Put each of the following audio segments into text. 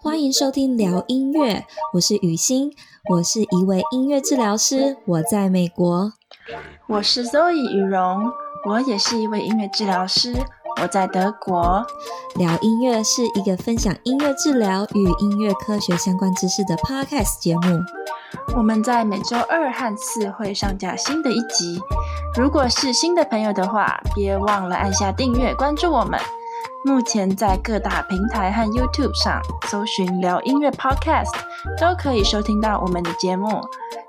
欢迎收听聊音乐，我是雨欣，我是一位音乐治疗师，我在美国。我是 Zoe 雨蓉，我也是一位音乐治疗师，我在德国。聊音乐是一个分享音乐治疗与音乐科学相关知识的 Podcast 节目。我们在每周二和四会上架新的一集。如果是新的朋友的话，别忘了按下订阅，关注我们。目前在各大平台和 YouTube 上搜寻“聊音乐 Podcast”，都可以收听到我们的节目。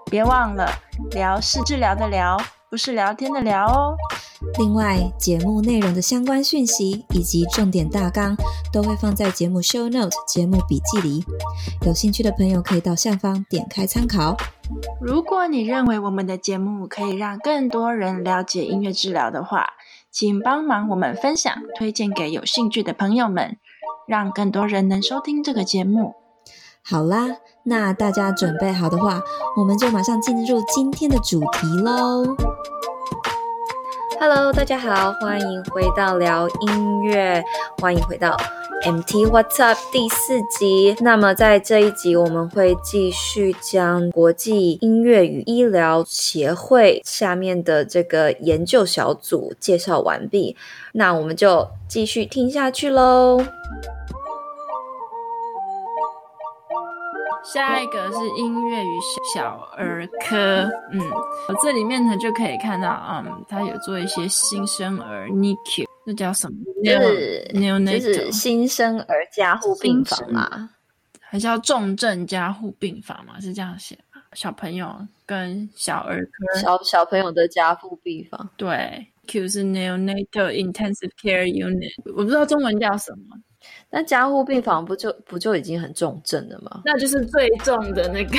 别忘了，聊是治疗的疗，不是聊天的聊哦。另外，节目内容的相关讯息以及重点大纲都会放在节目 Show Note 节目笔记里，有兴趣的朋友可以到下方点开参考。如果你认为我们的节目可以让更多人了解音乐治疗的话，请帮忙我们分享、推荐给有兴趣的朋友们，让更多人能收听这个节目。好啦，那大家准备好的话，我们就马上进入今天的主题喽。Hello，大家好，欢迎回到聊音乐，欢迎回到 MT What's Up 第四集。那么在这一集，我们会继续将国际音乐与医疗协会下面的这个研究小组介绍完毕。那我们就继续听下去喽。下一个是音乐与小儿科，嗯，这里面呢就可以看到，嗯，他有做一些新生儿 NICU，那叫什么？是 neonatal 就是新生儿加护病房嘛？还是叫重症加护病房嘛？是这样写吗？小朋友跟小儿科，小小朋友的加护病房，对，Q 是 neonatal intensive care unit，我不知道中文叫什么。那加护病房不就不就已经很重症了吗？那就是最重的那个。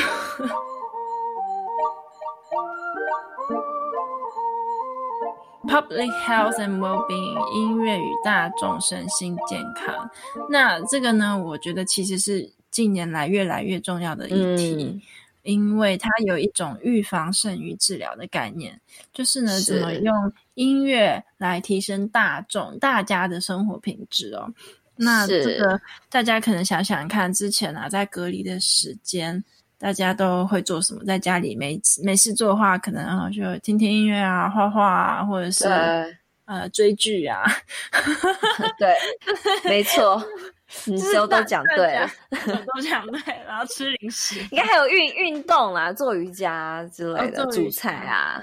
Public health and well-being，音乐与大众身心健康。那这个呢，我觉得其实是近年来越来越重要的议题，嗯、因为它有一种预防胜于治疗的概念，就是呢，怎么用音乐来提升大众大家的生活品质哦。那这个大家可能想想看，之前啊，在隔离的时间，大家都会做什么？在家里没没事做的话，可能啊就听听音乐啊、画画啊，或者是呃追剧啊。对，没错，你都 都讲对了，都讲对，然后吃零食，应该还有运运动啦，做瑜伽之类的，煮菜啊。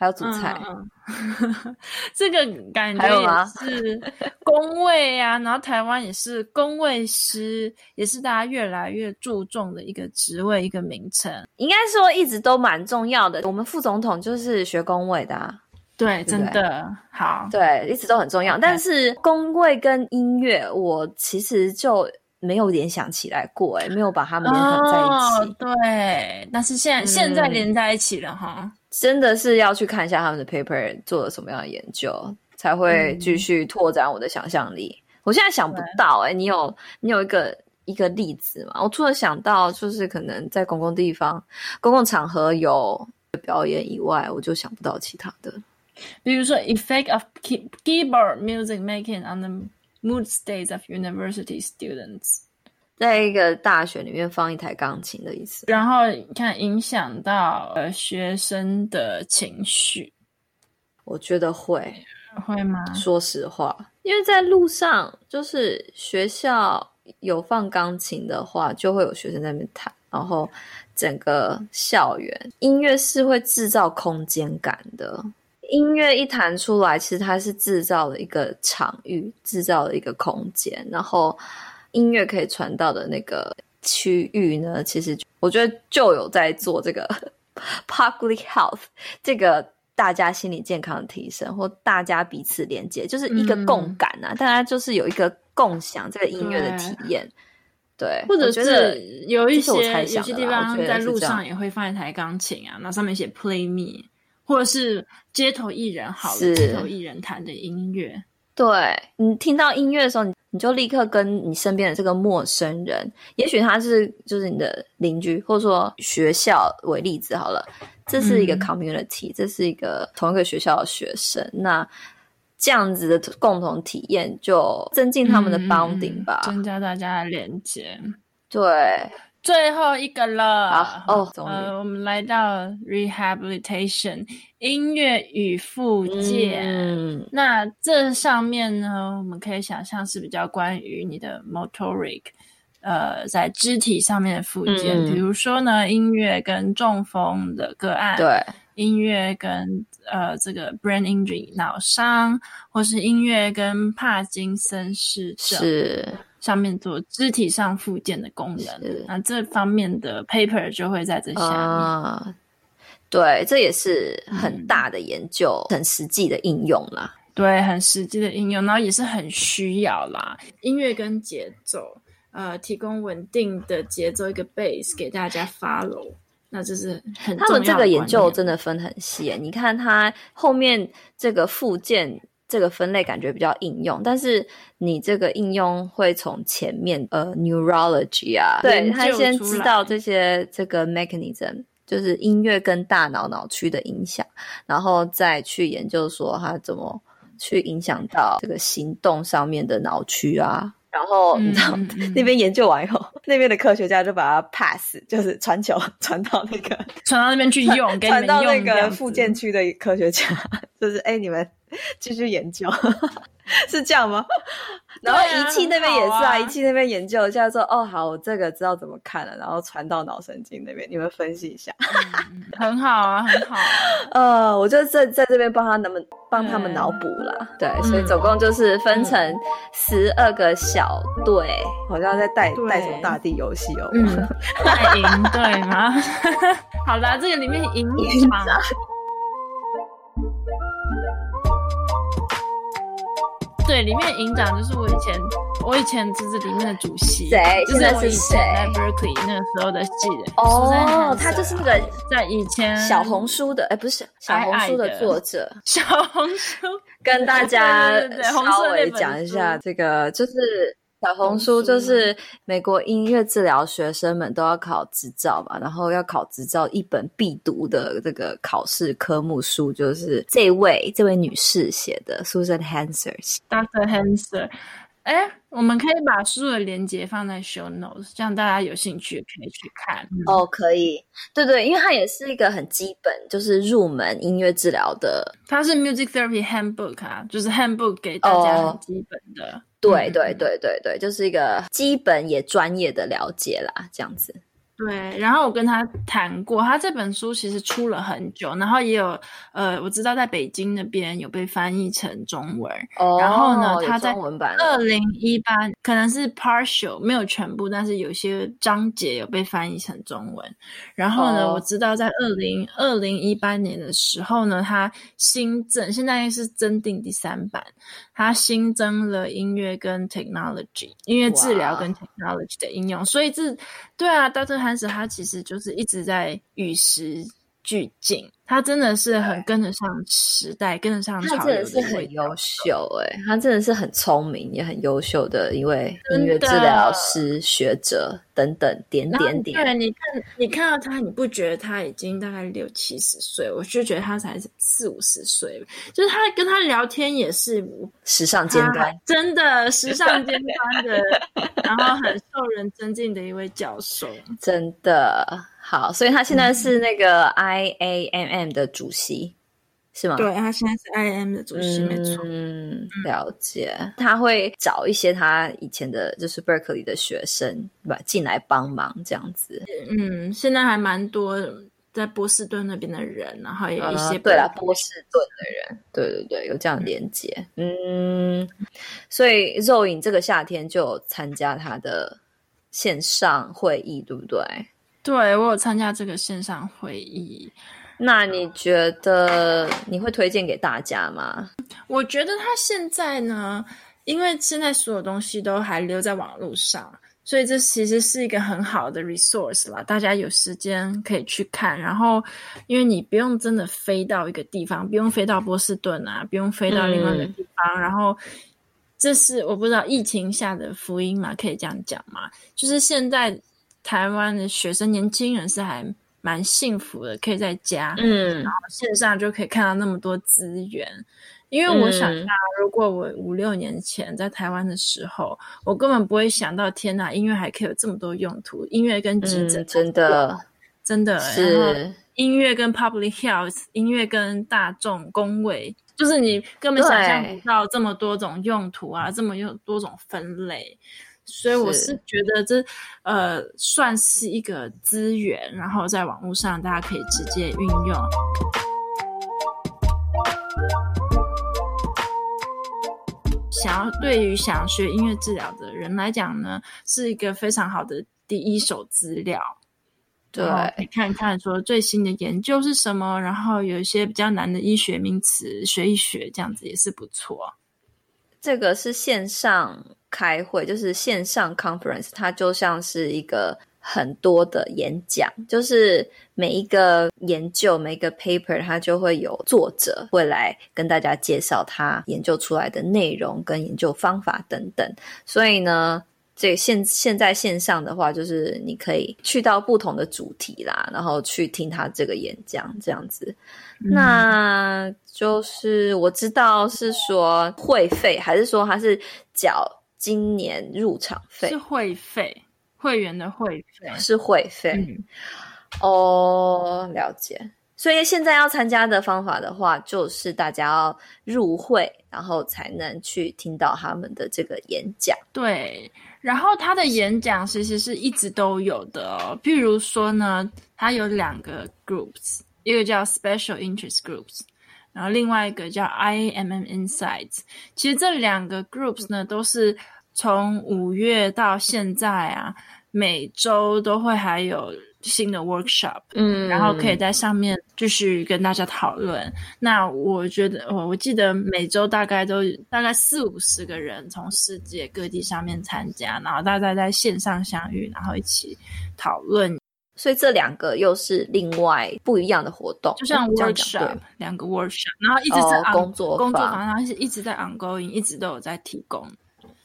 还有主菜，嗯嗯、这个感觉也是工位啊，然后台湾也是工位师，也是大家越来越注重的一个职位，一个名称。应该说一直都蛮重要的。我们副总统就是学工位的，啊，对，对对真的好，对，一直都很重要。但是工位跟音乐，我其实就没有联想起来过，哎，没有把他们联合在一起。Oh, 对，但是现在、嗯、现在连在一起了哈。真的是要去看一下他们的 paper 做了什么样的研究，才会继续拓展我的想象力。嗯、我现在想不到、欸，哎，你有你有一个一个例子吗？我除了想到就是可能在公共地方、公共场合有表演以外，我就想不到其他的。比如说，effect of keyboard music making on the mood states of university students。在一个大学里面放一台钢琴的意思，然后你看影响到呃学生的情绪，我觉得会会吗？说实话，因为在路上就是学校有放钢琴的话，就会有学生在那边弹，然后整个校园音乐是会制造空间感的。音乐一弹出来，其实它是制造了一个场域，制造了一个空间，然后。音乐可以传到的那个区域呢，其实我觉得就有在做这个 public health，这个大家心理健康的提升，或大家彼此连接，就是一个共感啊，大家、嗯、就是有一个共享这个音乐的体验，对，或者是有一些有些地方在路上也会放一台钢琴啊，那上面写 play me，或者是街头艺人好街头艺人弹的音乐。对，你听到音乐的时候，你你就立刻跟你身边的这个陌生人，也许他是就是你的邻居，或者说学校为例子好了，这是一个 community，、嗯、这是一个同一个学校的学生，那这样子的共同体验，就增进他们的 bonding 吧，嗯、增加大家的连接。对，最后一个了。好哦，呃，我们来到 rehabilitation 音乐与复健。嗯，那这上面呢，我们可以想象是比较关于你的 motoric，呃，在肢体上面的复健，嗯、比如说呢，音乐跟中风的个案，对，音乐跟呃这个 brain injury 脑伤，或是音乐跟帕金森氏症是。上面做肢体上附件的功能，那这方面的 paper 就会在这下面。啊，对，这也是很大的研究，嗯、很实际的应用啦。对，很实际的应用，然后也是很需要啦。音乐跟节奏，呃，提供稳定的节奏一个 base 给大家 follow，那这是很。他们这个研究真的分很细，你看它后面这个复健。这个分类感觉比较应用，但是你这个应用会从前面呃 neurology 啊，对，他先知道这些这个 mechanism，就是音乐跟大脑脑区的影响，然后再去研究说它怎么去影响到这个行动上面的脑区啊。然后你知道、嗯嗯嗯、那边研究完以后，那边的科学家就把它 pass，就是传球传到那个传到那边去用，传到那个复健区的科学家，就是哎你们。继续研究，是这样吗？然后仪器那边也是啊，仪器、啊、那边研究一下说，哦，好，我这个知道怎么看了，然后传到脑神经那边，你们分析一下，嗯、很好啊，很好、啊。呃，我就在在这边帮他们帮他们脑补了，对，对，所以总共就是分成十二个小队，嗯、好像在带带什么大地游戏哦，带营队吗？好啦，这个里面营长。对，里面营长就是我以前，我以前就是里面的主席，谁？就是我以前在 Berkeley 那个时候的系人。哦，他就是那个在以前小红书的，哎，不是小红书的作者。小红书跟大家 稍微讲一下，这个就是。小红书就是美国音乐治疗学生们都要考执照嘛，然后要考执照一本必读的这个考试科目书，就是这位这位女士写的，Susan Hanser，Dr. Hanser。哎，我们可以把书的链接放在 show notes，这样大家有兴趣可以去看。哦，可以，对对，因为它也是一个很基本，就是入门音乐治疗的。它是 Music Therapy Handbook 啊，就是 Handbook 给大家很基本的。哦、对对对对对，就是一个基本也专业的了解啦，这样子。对，然后我跟他谈过，他这本书其实出了很久，然后也有呃，我知道在北京那边有被翻译成中文。哦，然后呢，他在二零一八可能是 partial 没有全部，但是有些章节有被翻译成中文。然后呢，哦、我知道在二零二零一八年的时候呢，他新增，现在是增订第三版，他新增了音乐跟 technology 音乐治疗跟 technology 的应用，所以这对啊，到这还。但是他其实就是一直在与时俱进，他真的是很跟得上时代，跟得上潮流。他真的是很优秀哎、欸，他真的是很聪明也很优秀的一位音乐治疗师、学者等等点点点。对，你看，你看到他，你不觉得他已经大概六七十岁？我就觉得他才四五十岁，就是他跟他聊天也是时尚尖端，真的时尚尖端的，然后很受人尊敬的一位教授，真的。好，所以他现在是那个 IAMM 的主席，嗯、是吗？对，他现在是 IAMM 的主席，嗯、没错。嗯，了解。他会找一些他以前的，就是 Berkeley 的学生，对吧，进来帮忙这样子。嗯，现在还蛮多在波士顿那边的人，然后有一些、嗯、对啦，波士顿的人，对对对，有这样连接。嗯，嗯，所以肉影这个夏天就有参加他的线上会议，对不对？对，我有参加这个线上会议，那你觉得你会推荐给大家吗？我觉得他现在呢，因为现在所有东西都还留在网络上，所以这其实是一个很好的 resource 啦。大家有时间可以去看，然后因为你不用真的飞到一个地方，不用飞到波士顿啊，不用飞到另外一个地方，嗯、然后这是我不知道疫情下的福音嘛，可以这样讲嘛？就是现在。台湾的学生、年轻人是还蛮幸福的，可以在家，嗯，然后线上就可以看到那么多资源，因为我想啊，如果我五六年前在台湾的时候，嗯、我根本不会想到，天哪，音乐还可以有这么多用途，音乐跟急诊、嗯、真的。真的是音乐跟 public health，音乐跟大众工位，就是你根本想象不到这么多种用途啊，这么有多种分类，所以我是觉得这呃算是一个资源，然后在网络上大家可以直接运用。想要对于想学音乐治疗的人来讲呢，是一个非常好的第一手资料。对，你看看说最新的研究是什么，然后有一些比较难的医学名词学一学，这样子也是不错。这个是线上开会，就是线上 conference，它就像是一个。很多的演讲，就是每一个研究、每一个 paper，它就会有作者会来跟大家介绍他研究出来的内容跟研究方法等等。所以呢，这现现在线上的话，就是你可以去到不同的主题啦，然后去听他这个演讲这样子。嗯、那就是我知道是说会费，还是说他是缴今年入场费？是会费。会员的会费是会费，嗯、哦，了解。所以现在要参加的方法的话，就是大家要入会，然后才能去听到他们的这个演讲。对，然后他的演讲其实是一直都有的哦。譬如说呢，他有两个 groups，一个叫 Special Interest Groups，然后另外一个叫 IAMM Insights。其实这两个 groups 呢，都是。从五月到现在啊，每周都会还有新的 workshop，嗯，然后可以在上面继续跟大家讨论。那我觉得，我我记得每周大概都大概四五十个人从世界各地上面参加，然后大家在线上相遇，然后一起讨论。所以这两个又是另外不一样的活动，就像 workshop 两个 workshop，然后一直在、哦、工作工作坊，然后是一直在 ongoing，一直都有在提供。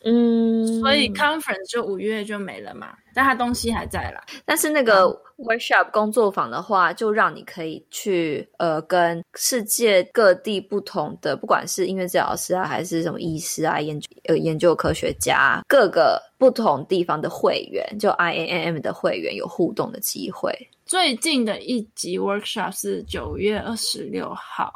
嗯，所以 conference 就五月就没了嘛，但它东西还在啦。但是那个 workshop 工作坊的话，就让你可以去呃跟世界各地不同的，不管是音乐治疗师啊，还是什么医师啊，研究呃研究科学家，各个不同地方的会员，就 IAMM 的会员有互动的机会。最近的一集 workshop 是九月二十六号。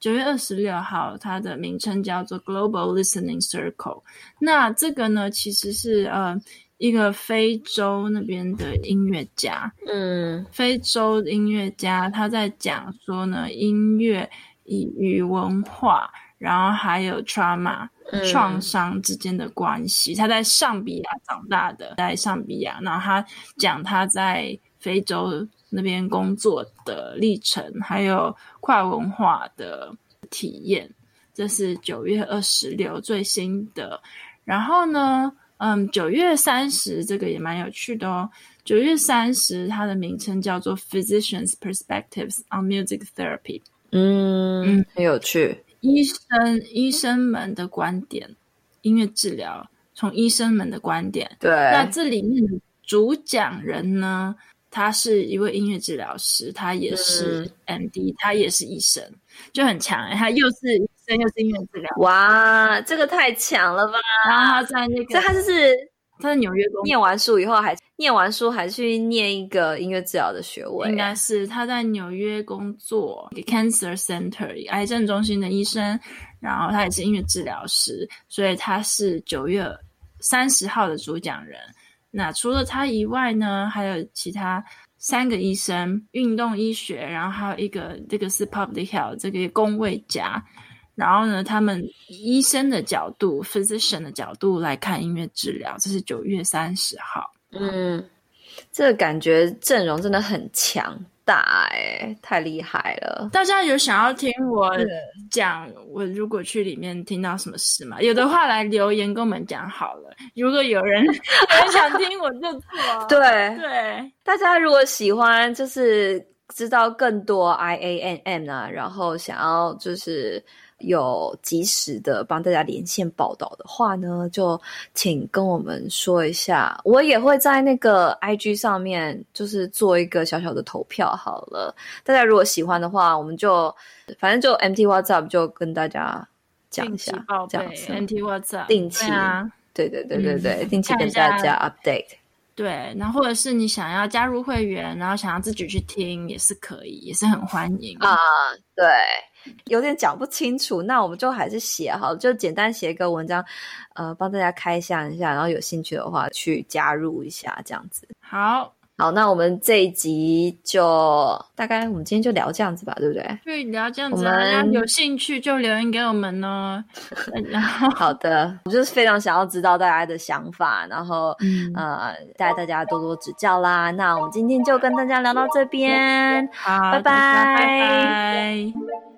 九月二十六号，它的名称叫做 Global Listening Circle。那这个呢，其实是呃一个非洲那边的音乐家，嗯，非洲音乐家他在讲说呢，音乐与文化，然后还有 trauma、嗯、创伤之间的关系。他在上比亚长大的，在上比亚，然后他讲他在非洲。那边工作的历程，还有跨文化的体验，这是九月二十六最新的。然后呢，嗯，九月三十这个也蛮有趣的哦。九月三十，它的名称叫做 Physicians' Perspectives on Music Therapy。嗯，很有趣。医生医生们的观点，音乐治疗从医生们的观点。对，那这里面的主讲人呢？他是一位音乐治疗师，他也是 MD，、嗯、他也是医生，就很强哎，他又是医生又是音乐治疗。哇，这个太强了吧！然后他在那个，所以他就是他在纽约工，念完书以后还念完书还去念一个音乐治疗的学位，应该是他在纽约工作，Cancer Center 癌症中心的医生，然后他也是音乐治疗师，所以他是九月三十号的主讲人。那除了他以外呢，还有其他三个医生，运动医学，然后还有一个这个是 public health 这个公卫家，然后呢，他们医生的角度，physician 的角度来看音乐治疗，这是九月三十号。嗯，这个感觉阵容真的很强。大哎，太厉害了！大家有想要听我讲，我如果去里面听到什么事吗？有的话来留言跟我们讲好了。如果有人 很想听，我就做。对对，大家如果喜欢，就是知道更多 I A N M 啊，然后想要就是。有及时的帮大家连线报道的话呢，就请跟我们说一下。我也会在那个 IG 上面，就是做一个小小的投票好了。大家如果喜欢的话，我们就反正就 MT WhatsApp 就跟大家讲一下，这样子。MT WhatsApp 定期啊，对对对对对，定期跟大家 update。对，然后或者是你想要加入会员，然后想要自己去听，也是可以，也是很欢迎啊。对，有点讲不清楚，那我们就还是写好，就简单写一个文章，呃，帮大家开箱一下，然后有兴趣的话去加入一下，这样子。好。好，那我们这一集就大概，我们今天就聊这样子吧，对不对？对，聊这样子，大家有兴趣就留言给我们哦。然后，好的，我就是非常想要知道大家的想法，然后、嗯、呃，带大家多多指教啦。那我们今天就跟大家聊到这边，好，拜拜，拜拜。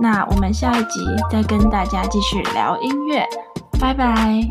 那我们下一集再跟大家继续聊音乐，拜拜。